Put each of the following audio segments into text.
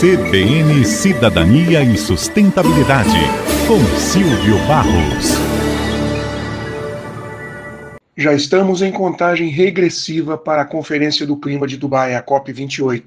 CBN Cidadania e Sustentabilidade, com Silvio Barros. Já estamos em contagem regressiva para a Conferência do Clima de Dubai, a COP28,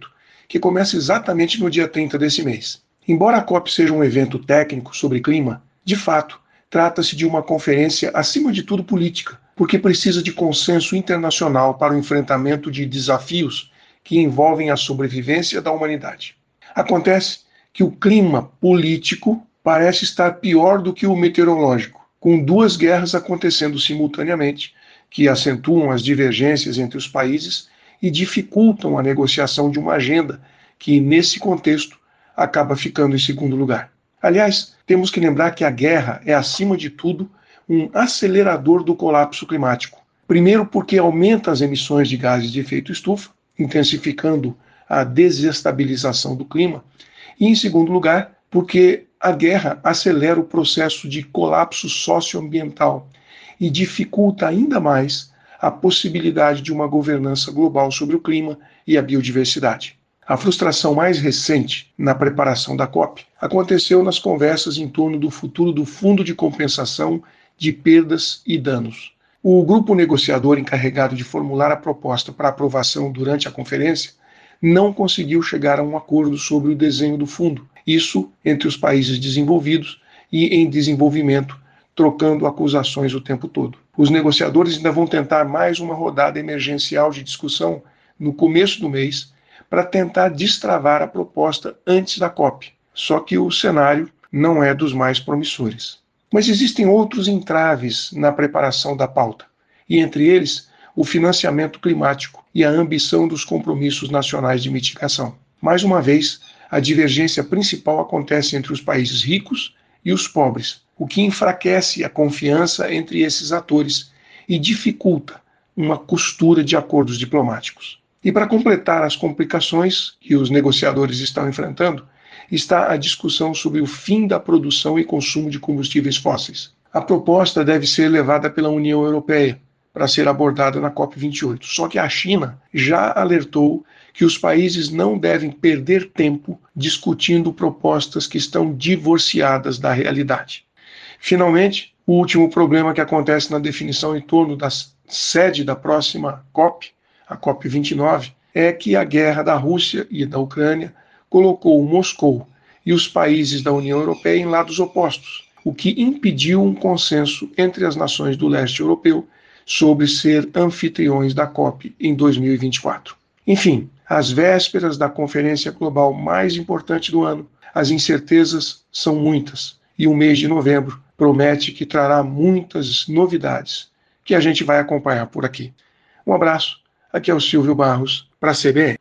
que começa exatamente no dia 30 desse mês. Embora a COP seja um evento técnico sobre clima, de fato, trata-se de uma conferência acima de tudo política, porque precisa de consenso internacional para o enfrentamento de desafios que envolvem a sobrevivência da humanidade. Acontece que o clima político parece estar pior do que o meteorológico, com duas guerras acontecendo simultaneamente, que acentuam as divergências entre os países e dificultam a negociação de uma agenda que, nesse contexto, acaba ficando em segundo lugar. Aliás, temos que lembrar que a guerra é, acima de tudo, um acelerador do colapso climático. Primeiro, porque aumenta as emissões de gases de efeito estufa, intensificando a desestabilização do clima, e, em segundo lugar, porque a guerra acelera o processo de colapso socioambiental e dificulta ainda mais a possibilidade de uma governança global sobre o clima e a biodiversidade. A frustração mais recente na preparação da COP aconteceu nas conversas em torno do futuro do Fundo de Compensação de Perdas e Danos. O grupo negociador encarregado de formular a proposta para aprovação durante a conferência não conseguiu chegar a um acordo sobre o desenho do fundo, isso entre os países desenvolvidos e em desenvolvimento, trocando acusações o tempo todo. Os negociadores ainda vão tentar mais uma rodada emergencial de discussão no começo do mês para tentar destravar a proposta antes da COP. Só que o cenário não é dos mais promissores. Mas existem outros entraves na preparação da pauta, e entre eles o financiamento climático e a ambição dos compromissos nacionais de mitigação. Mais uma vez, a divergência principal acontece entre os países ricos e os pobres, o que enfraquece a confiança entre esses atores e dificulta uma costura de acordos diplomáticos. E para completar as complicações que os negociadores estão enfrentando, está a discussão sobre o fim da produção e consumo de combustíveis fósseis. A proposta deve ser levada pela União Europeia para ser abordada na COP28. Só que a China já alertou que os países não devem perder tempo discutindo propostas que estão divorciadas da realidade. Finalmente, o último problema que acontece na definição em torno da sede da próxima COP, a COP29, é que a guerra da Rússia e da Ucrânia colocou Moscou e os países da União Europeia em lados opostos, o que impediu um consenso entre as nações do leste europeu sobre ser anfitriões da COP em 2024. Enfim, às vésperas da conferência global mais importante do ano, as incertezas são muitas e o mês de novembro promete que trará muitas novidades que a gente vai acompanhar por aqui. Um abraço, aqui é o Silvio Barros para a CBN.